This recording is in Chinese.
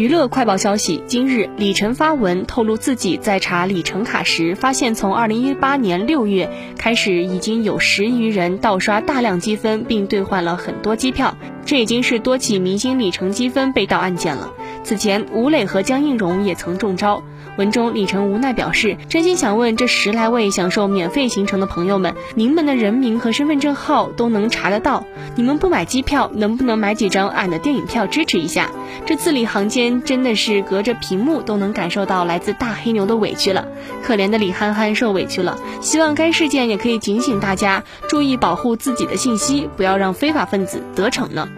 娱乐快报消息：今日，李晨发文透露自己在查里程卡时，发现从二零一八年六月开始，已经有十余人盗刷大量积分，并兑换了很多机票。这已经是多起明星里程积分被盗案件了。此前，吴磊和江映蓉也曾中招。文中，李晨无奈表示：“真心想问这十来位享受免费行程的朋友们，您们的人名和身份证号都能查得到，你们不买机票，能不能买几张俺的电影票支持一下？”这字里行间真的是隔着屏幕都能感受到来自大黑牛的委屈了。可怜的李憨憨受委屈了。希望该事件也可以警醒大家，注意保护自己的信息，不要让非法分子得逞呢。